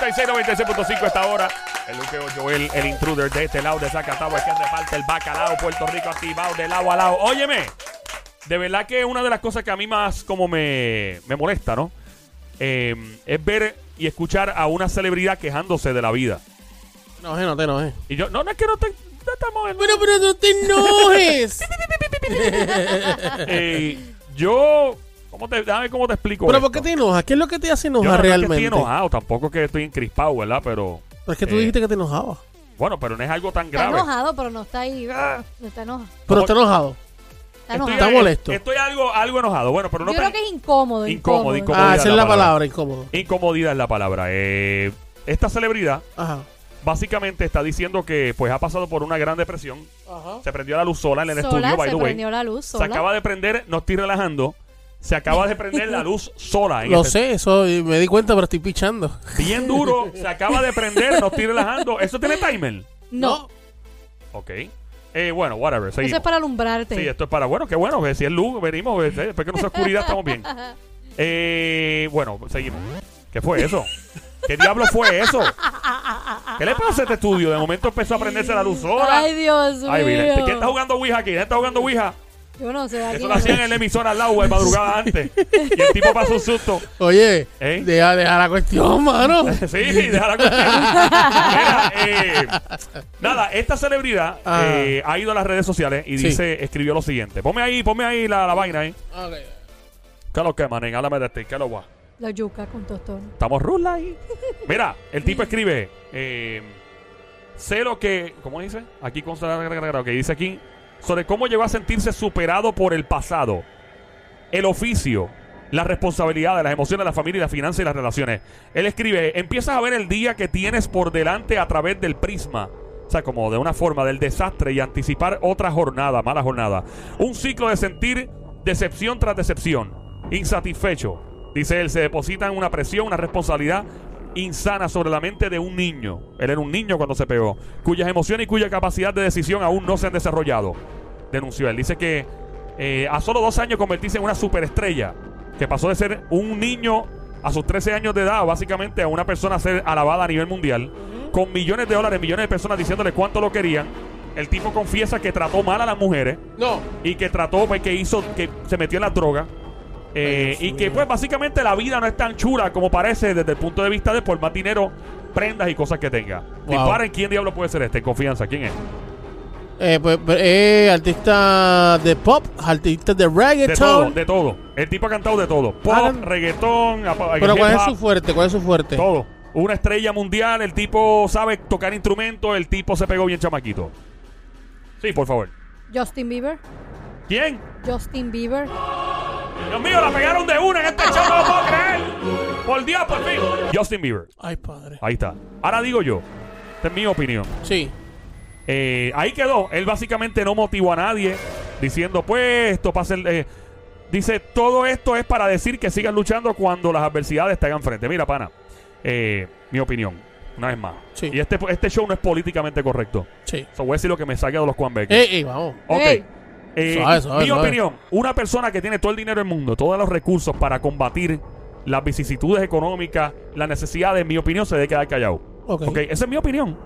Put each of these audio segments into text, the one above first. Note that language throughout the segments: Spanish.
96, 96.5 esta hora. El Luque Joel, el intruder de este lado de Zacatau, el que reparte el bacalao, Puerto Rico activado de lado a lado. Óyeme, de verdad que una de las cosas que a mí más como me, me molesta, ¿no? Eh, es ver y escuchar a una celebridad quejándose de la vida. No, no te enojes. Y yo, no, no es que no te... no estamos en- Bueno, pero no te enojes. Eh, yo... ¿cómo te, dame cómo te explico pero esto. ¿por qué te enojas? ¿Qué es lo que te hace Yo no, enojar no es que realmente? estoy enojado, tampoco es que estoy encrispado, ¿verdad? Pero... Pero es que tú Eh, dijiste que te enojabas. Bueno, pero no es algo tan Está grave. enojado, pero no está ahí. ah, No está enojado. Pero ¿cómo- está enojado. Está Estoy, enojado. Está molesto. Estoy algo, algo enojado. Bueno, pero no Yo creo que es incómodo. Incómodo, Incómodo, incómodo. Ah, esa es la la palabra. palabra, incómodo. Incomodidad es la palabra. Eh, esta celebridad Ajá. básicamente está diciendo que pues ha pasado por una gran depresión. Ajá. Se prendió la luz sola en el Sola, estudio, by se the way. prendió la luz Se sola. acaba de prender, no estoy relajando. Se acaba de prender la luz sola. en Lo este- sé, eso y me di cuenta, pero estoy pichando. Bien duro. Se acaba de prender, no estoy relajando. ¿Eso tiene timer? No, Ok. Eh, bueno, whatever. eso Seguimos. es para alumbrarte. Sí, esto es para, bueno, qué bueno, que si es luz, venimos, eh, después que no sea oscuridad estamos bien. Eh, bueno, seguimos. ¿Qué fue eso? ¿Qué diablo fue eso? ¿Qué le pasa a este estudio? De momento empezó a prenderse la luz sola. Ay, Dios mío. Ay, mira, ¿quién está jugando Ouija aquí? ¿Quién está jugando Ouija? Yo no sé. Aquí Eso lo hacían en la emisora al lado, de madrugada antes. Y el tipo pasó un susto. Oye, ¿Eh? deja, deja la cuestión, mano. Sí, deja la cuestión. Mira, eh, nada, esta celebridad Ah. eh, ha ido a las redes sociales y Sí. dice, escribió lo siguiente. Ponme ahí, ponme ahí la, la vaina ahí. Ok. ¿Qué es lo que, manen? Háblame de ti. ¿Qué es lo guay? La yuca con tostón. Estamos rula ahí. Mira, el tipo escribe, eh, sé lo que, ¿cómo dice? Aquí consta que dice aquí, sobre cómo llegó a sentirse superado por el pasado, el oficio, la responsabilidad las emociones, la familia, la finanzas y las relaciones. Él escribe, empiezas a ver el día que tienes por delante a través del prisma. O sea, como de una forma del desastre y anticipar otra jornada, mala jornada. Un ciclo de sentir decepción tras decepción, insatisfecho. Dice él, se deposita en una presión, una responsabilidad insana sobre la mente de un niño. Él era un niño cuando se pegó, cuyas emociones y cuya capacidad de decisión aún no se han desarrollado. Denunció él. Dice que eh, a solo dos años convertirse en una superestrella, que pasó de ser un niño a sus 13 años de edad, básicamente a una persona a ser alabada a nivel mundial, con millones de dólares, millones de personas diciéndole cuánto lo querían. El tipo confiesa que trató mal a las mujeres No. y que trató, pues, que hizo, que se metió en la droga. eh, y que pues básicamente la vida no es tan chula como parece desde el punto de vista de por más dinero, prendas y cosas que tenga. Wow. Disparen quién diablo puede ser este, en confianza, quién es. Eh, pues, eh, artista de pop, artista de De todo, reggaeton. de todo. El tipo ha cantado de todo. Pop, reggaetón, apa- Pero ¿cuál es su fuerte? ¿Cuál es su fuerte? todo. Una estrella mundial, el tipo sabe tocar instrumentos, el tipo se pegó bien chamaquito. Sí, por favor. Justin Bieber. ¿Quién? Justin Bieber. Dios mío, la pegaron de una en este show, no lo puedo creer. Por Dios, por fin. Justin Bieber. Ay, padre. Ahí está. Ahora digo yo. Esta es mi opinión. Sí. Eh, ahí quedó. Él básicamente no motivó a nadie diciendo, pues, esto pasa el... eh, dice, todo esto es para decir que sigan luchando cuando las adversidades te hagan frente. Mira, pana. eh, mi opinión. Una vez más. Sí. Y este, este show no es políticamente correcto. Sí. So, voy a decir lo que me saque de los Juan Becker. Ey, ey, vamos. Ok. Ey. Eh, Suave, suave, mi suave. opinión, una persona que tiene todo el dinero del mundo, todos los recursos para combatir las vicisitudes económicas, las necesidades, en mi opinión, se debe quedar callado. Ok. Ok, esa es mi opinión.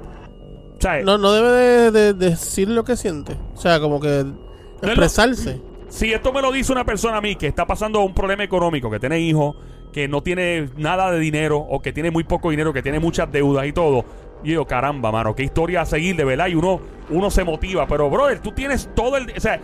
No, no debe de, de- de decir lo que siente. O sea, como que expresarse. si esto me lo dice una persona a mí que está pasando un problema económico, que tiene hijos, que no tiene nada de dinero o que tiene muy poco dinero, que tiene muchas deudas y todo, yo digo, caramba, mano, qué historia a seguir, de verdad, y uno, uno se motiva. Pero, brother, tú tienes todo el... O sea,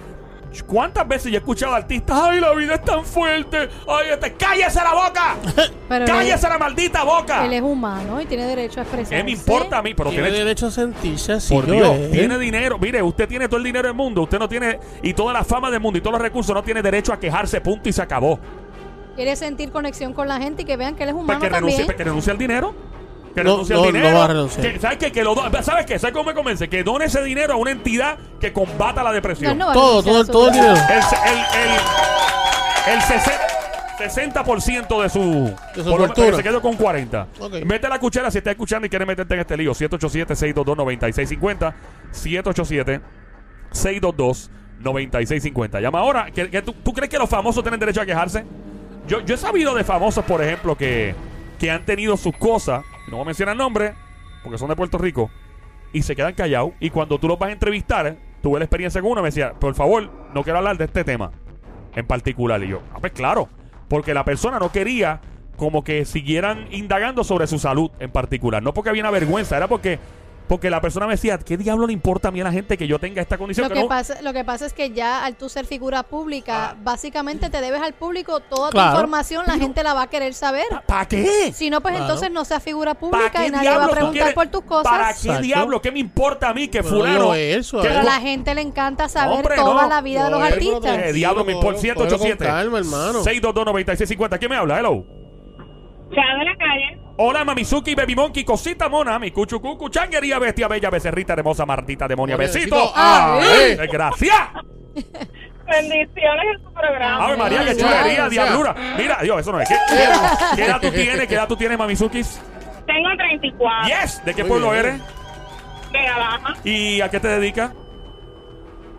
¿cuántas veces yo he escuchado a artistas, ay, la vida es tan fuerte, ay, este, cállese la boca, Pero él, cállese la maldita boca. él es humano y tiene derecho a expresarse. ¿Qué me importa a mí? Pero Tiene tiene, derecho a sentirse así. Por Dios, eh. tiene dinero. Mire, usted tiene todo el dinero del mundo. Usted no tiene. Y toda la fama del mundo y todos los recursos. No tiene derecho a quejarse, punto y se acabó. Quiere sentir conexión con la gente y que vean que él es Pues humano que renuncie, también. pues que renuncie al dinero. Que No, renuncie no, al no dinero. va a renunciar. Que- ¿Sabes qué? Que lo do- ¿Sabes qué? ¿Sabes cómo me convence? Que done ese dinero a una entidad que combata la No, depresión. él no va a Todo, renunciar todo, a su todo el dinero. El, se- el, el, el sesen- 60% de su, De su por lo- fortuna. Se quedó con 40. Ok. Mete la cuchara si está escuchando y quiere meterte en este lío. 787-622-9650. 787-622-9650. Llama ahora. ¿Que, que tú, tú crees que los famosos tienen derecho a quejarse? Yo, yo he sabido de famosos, por ejemplo, que, que han tenido sus cosas. No voy a mencionar nombres, porque son de Puerto Rico, y se quedan callados. Y cuando tú los vas a entrevistar, tuve la experiencia con uno, me decía, por favor, no quiero hablar de este tema en particular. Y yo, ah, pues claro, porque la persona no quería como que siguieran indagando sobre su salud en particular. No porque había una vergüenza, era porque porque la persona me decía, ¿qué diablo le importa a mí a la gente que yo tenga esta condición? Lo Que que, no- pasa, lo que pasa es que ya al tú ser figura pública, Ah. básicamente te debes al público toda tu información, la gente la va a querer saber. ¿Para qué? Si no, pues Claro. entonces no seas figura ¿Para pública y nadie va a preguntar quieres- por tus cosas. ¿Para qué Exacto. diablo? ¿Qué me importa a mí que fulano... digo eso, que- Pero a la gente le encanta saber Hombre, toda no. la vida de los artistas. Eh, diablo me importa. Cógelo con 787. calma, hermano. 622-9650. ¿Quién me habla? Hello. Chao de la calle. Hola, Mamizuki, Baby Monkey, cosita mona, mi cuchucucu, changuería, bestia bella, becerrita, hermosa, martita, demonia, besito. Pobrecito. ¡Ah! Ay. eh, ¡Gracias! Bendiciones en su programa. ¡Ave María, qué chulería, diablura! Mira, Dios, eso no es. ¿Qué, qué edad, qué edad tú tienes? ¿Qué edad tú tienes, Mamizukis? Tengo 34. ¡Yes! ¿De qué Muy pueblo bien. eres? Vega Baja. ¿Y a qué te dedicas?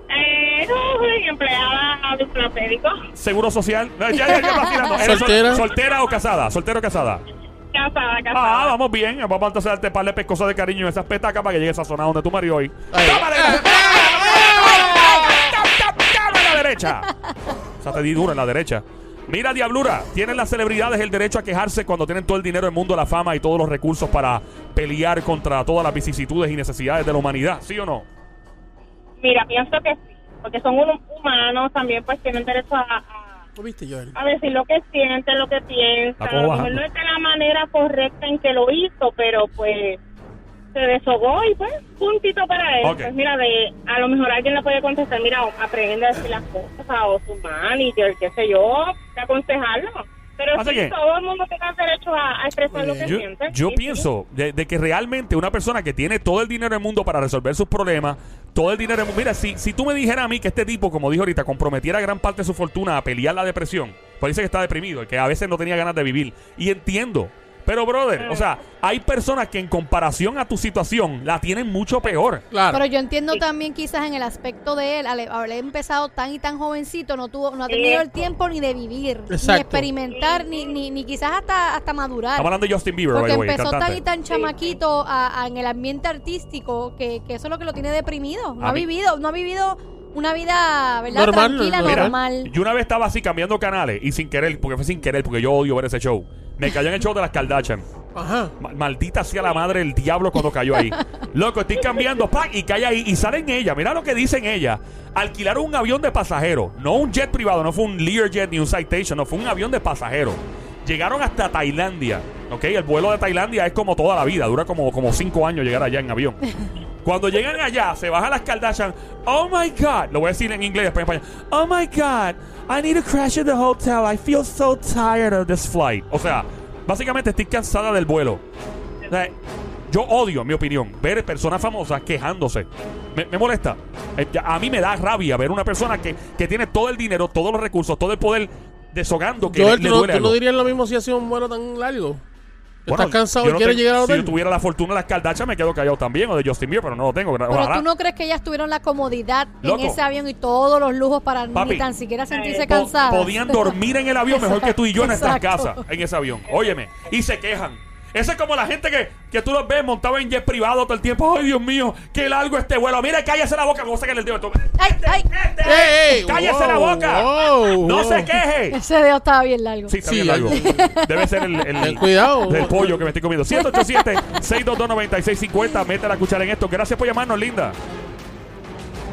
Eh, no, soy empleada de médico. ¿Seguro social? No, ya, ya, ya, vacilando. ¿Eres sol- ¿Soltera? ¿Soltera o casada? ¿Soltera o casada? Casada, Ah, casada. vamos bien. Vamos a darte par de pescosas de cariño en esas petacas para que llegue esa zona donde tu marido hoy. Ay. ¡Tómale! ¡Tómale a la derecha! O sea, te di duro en la derecha. Mira, Diablura, tienen las celebridades el derecho a quejarse cuando tienen todo el dinero del mundo, la fama y todos los recursos para pelear contra todas las vicisitudes y necesidades de la humanidad, ¿sí o no? Mira, pienso que sí. Porque son unos humanos, también pues tienen derecho a, a, ¿Lo viste, Joel? a decir lo que sienten, lo que cojo A lo mejor no es de la manera correcta en que lo hizo, pero pues se deshogó y pues puntito para él. Pues mira, de, a lo mejor alguien le puede contestar, mira, aprende a decir las cosas o su manager, qué sé yo, de aconsejarlo. Pero Pasa sí, que- todo el mundo tiene derecho a, a expresar lo que Yo, siente. yo Sí, sí. pienso de, de que realmente una persona que tiene todo el dinero del mundo para resolver sus problemas, todo el dinero del mundo. Mira, si, si tú me dijeras a mí que este tipo, como dijo ahorita, comprometiera gran parte de su fortuna a pelear la depresión, pues dice que está deprimido, que a veces no tenía ganas de vivir. Y entiendo. Pero, brother, o sea, hay personas que en comparación a tu situación la tienen mucho peor. Claro. Pero yo entiendo también quizás en el aspecto de él, al haber empezado tan y tan jovencito, no tuvo, no ha tenido el tiempo ni de vivir, ni Exacto. experimentar, ni, ni, ni quizás hasta, hasta madurar. Estamos hablando de Justin Bieber, Porque way, empezó tan y tan chamaquito a- a- en el ambiente artístico que, que eso es lo que lo tiene deprimido. No A ha mí- vivido, no ha vivido una vida, ¿verdad? Normal, Tranquila, normal. normal. Yo una vez estaba así cambiando canales y sin querer, porque fue sin querer, porque yo odio ver ese show. Me cayó en el show de las Kardashian. Ajá. Ma- Maldita sea la madre del diablo cuando cayó ahí. Loco, estoy cambiando, ¡pac! y cae ahí. Y salen ella. Mira lo que dicen ella. Alquilaron un avión de pasajeros. No un jet privado, no fue un Learjet ni un Citation, no, fue un avión de pasajeros. Llegaron hasta Tailandia. ¿Ok? El vuelo de Tailandia es como toda la vida. Dura como, como cinco años llegar allá en avión. Cuando llegan allá, se bajan las Kardashian. Oh my God. Lo voy a decir en inglés, después en español. Oh my God. I need to crash at the hotel. I feel so tired of this flight. O sea, básicamente estoy cansada del vuelo. O sea, yo odio, en mi opinión, ver personas famosas quejándose. Me, me molesta. Eh, A mí me da rabia ver una persona que, que tiene todo el dinero, todos los recursos, todo el poder deshogando que Joel, le, le ¿tú, no- duele tú no dirías lo mismo si hacía un vuelo tan largo? Bueno, ¿Estás cansado yo y no quieres llegar Si hotel? yo tuviera la fortuna de las Kardashian, me quedo callado también, o de Justin Bieber, pero no lo tengo. Pero Ojalá. tú no crees que ellas tuvieron la comodidad Loco. en ese avión y todos los lujos para Papi, ni tan siquiera sentirse eh, cansadas. podían dormir en el avión mejor que tú y yo en nuestras casas, en ese avión. Óyeme, y se quejan. Eso es como la gente que, que tú los ves montado en jet privado todo el tiempo. Ay, Dios mío, qué largo este vuelo. Mira, cállese la boca, como saca el dedo. Ay, ay, ¡Ey, ey! ¡Cállese la boca! wow, ¡No wow. se queje! ese dedo estaba bien largo. Sí, está Sí, bien largo. Debe ser el, el, cuidado. del pollo que me estoy comiendo. 187-622-9650. Mete la cuchara en esto. Gracias por llamarnos, linda.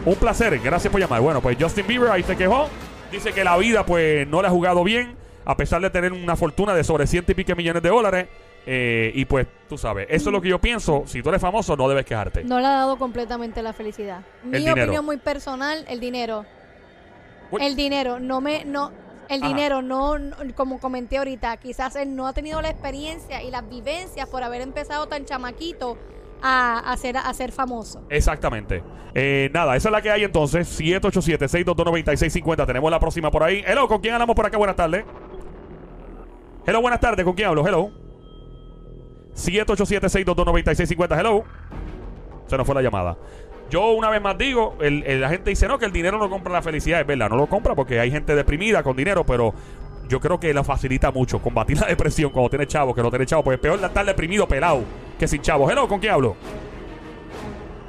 Un placer. Gracias por llamar. Bueno, pues Justin Bieber ahí se quejó. Dice que la vida, pues, no le ha jugado bien. A pesar de tener una fortuna de sobre ciento y pico millones de dólares. Eh, y pues, tú sabes, eso es lo que yo pienso. Si tú eres famoso, no debes quejarte. No le ha dado completamente la felicidad. Mi dinero. opinión muy personal, el dinero. Uy. El dinero, no me, no, el Ajá. dinero, no, no- como comenté ahorita, quizás él no ha tenido la experiencia y las vivencias por haber empezado tan chamaquito a, a ser, a ser famoso. Exactamente. Eh, nada, esa es la que hay entonces. 787-622-9650. Tenemos la próxima por ahí. Hello, ¿con quién hablamos por acá? Buenas tardes. Hello, buenas tardes. ¿Con quién hablo? Hello. 787-622-9650. Hello. Se nos fue la llamada. Yo una vez más digo, el- el- la gente dice, no, que el dinero no compra la felicidad. Es verdad, no lo compra porque hay gente deprimida con dinero, pero yo creo que la facilita mucho combatir la depresión cuando tiene chavo que no tiene chavo. Porque es peor estar deprimido, pelado, que sin chavo. Hello, ¿con quién hablo?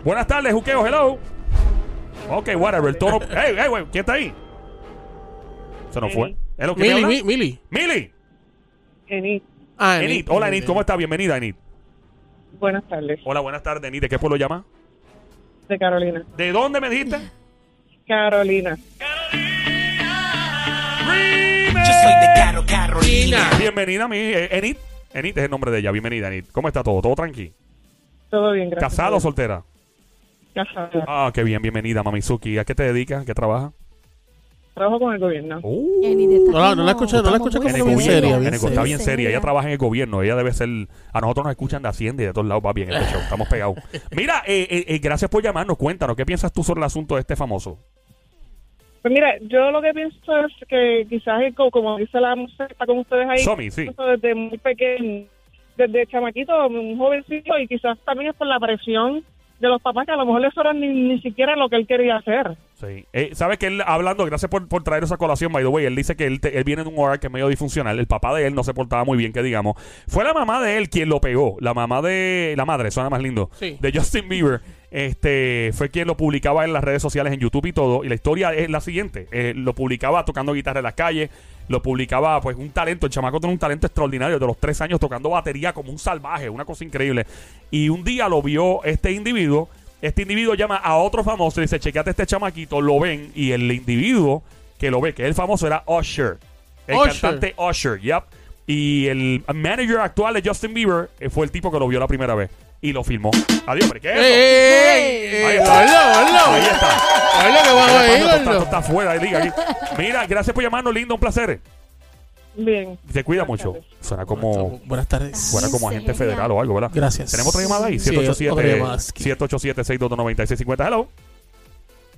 Buenas tardes, Juqueo, hello. Ok, whatever. El toro. hey, hey, güey, ¿quién está ahí? Se nos fue. Hello, ¿quién Mili, habla? Mi- Mili. Mili. Enid, Ah, Enid. Hola, Enid. ¿Cómo estás? Bienvenida, Enid. buenas tardes. Hola, buenas tardes, Enid. ¿De qué pueblo llama? De Carolina. ¿De dónde me dijiste? Carolina. Yo soy de Caro Carolina. Bienvenida, mi eh, Enid. Enid es el nombre de ella. Bienvenida, Enid. ¿Cómo está todo? ¿Todo tranqui? Todo bien, gracias. ¿Casada o soltera? Casada. Ah, qué bien. Bienvenida, Mamizuki. ¿A qué te dedicas? ¿A qué trabajas? Trabajo con el gobierno. Uh, No, no la escuché, no la escuché muy en el como gobierno. seria, bien está bien seria. Ella trabaja en el gobierno. Ella debe ser. A nosotros nos escuchan de Hacienda y de todos lados. Va bien este show. Estamos pegados. Mira, eh, eh, eh, gracias por llamarnos. Cuéntanos, ¿qué piensas tú sobre el asunto de este famoso? Pues mira, yo lo que pienso es que quizás, como dice la mujer, está con ustedes ahí, Somi, sí. desde muy pequeño, desde chamaquito, un jovencito, y quizás también es por la presión de los papás, que a lo mejor eso era ni, ni siquiera lo que él quería hacer. Sí. Eh, ¿Sabes que él, hablando, gracias por, por traer esa colación, by the way, él dice que él, te- él viene de un hogar que es medio disfuncional. El papá de él no se portaba muy bien, que digamos. Fue la mamá de él quien lo pegó. La mamá de. La madre, suena más lindo. Sí. De Justin Bieber. Este fue quien lo publicaba en las redes sociales, en YouTube y todo. Y la historia es la siguiente: eh, lo publicaba tocando guitarra en las calles. Lo publicaba, pues, un talento. El chamaco tiene un talento extraordinario. De los tres años tocando batería como un salvaje. Una cosa increíble. Y un día lo vio este individuo. Este individuo llama a otro famoso y dice, chequeate este chamaquito, lo ven, y el individuo que lo ve, que es el famoso, era Usher. El Usher. cantante Usher, yep. Y el manager actual de Justin Bieber eh, fue el tipo que lo vio la primera vez. Y lo filmó. Adiós, hombre, ¿qué es ¡Ey, eso? ey, ey! Ahí ey, está. ¡Gordo, Ahí está. Ahí, está- gordo. está fuera de liga aquí. Mira, gracias por llamarnos, lindo, un placer. Bien. Se cuida Buenas mucho. tardes. Suena como, Buenas tardes. suena como agente federal o algo, ¿verdad? Gracias. Tenemos otra llamada ahí, Sí, otra llamada. 787-622-9650. Hello.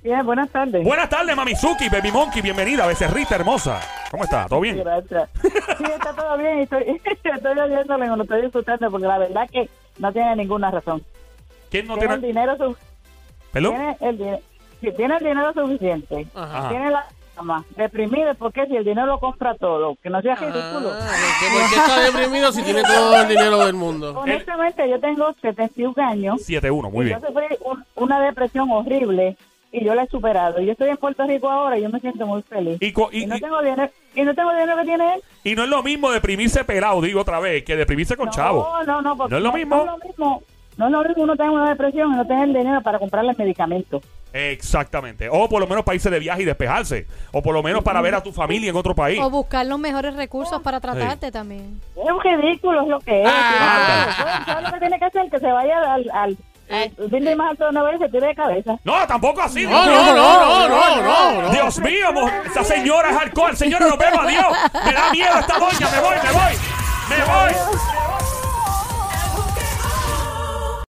Bien, buenas tardes. Buenas tardes, Mamizuki, Baby Monkey, bienvenida, becerrita hermosa. ¿Cómo está? ¿Todo bien? Gracias. Sí, está todo bien. y Estoy, estoy oyéndole, lo estoy disfrutando porque la verdad que no tiene ninguna razón. ¿Quién no tiene el tiene? dinero su- ¿Perdón? tiene el dinero si tiene el dinero suficiente. Ajá. Tiene la cama deprimido porque si el dinero lo compra todo, que no sea ridículo. Ah, ¿por qué- ¿Por qué está deprimido si tiene todo el dinero del mundo? Honestamente, yo tengo 71 años 7-1, muy y bien. yo sufrí un- una depresión horrible y yo la he superado. Yo estoy en Puerto Rico ahora y yo me siento muy feliz. Y, co- y, Y no tengo dinero, y no tengo dinero que tiene él. y no es lo mismo deprimirse pelado, digo otra vez, que deprimirse con no, chavo. No, no, porque ¿No es lo mismo? No es lo mismo. No es lo mismo uno tener una depresión y no tener el dinero para comprarle medicamentos. Exactamente. O por lo menos para irse de viaje y despejarse. O por lo menos para ver a tu familia en otro país. O buscar los mejores recursos para tratarte también. Es un ridículo es lo que es. Ah, ¿Sabes ¿Sabes lo que tiene que hacer? Que se vaya al, al, más alto de y se tire de cabeza. No, tampoco así. No, Dios no, mío. no, no, no, no. Dios mío, esa señora es alcohol. Señora, nos vemos, adiós. Me da miedo esta doña. Me voy, me voy. Me voy.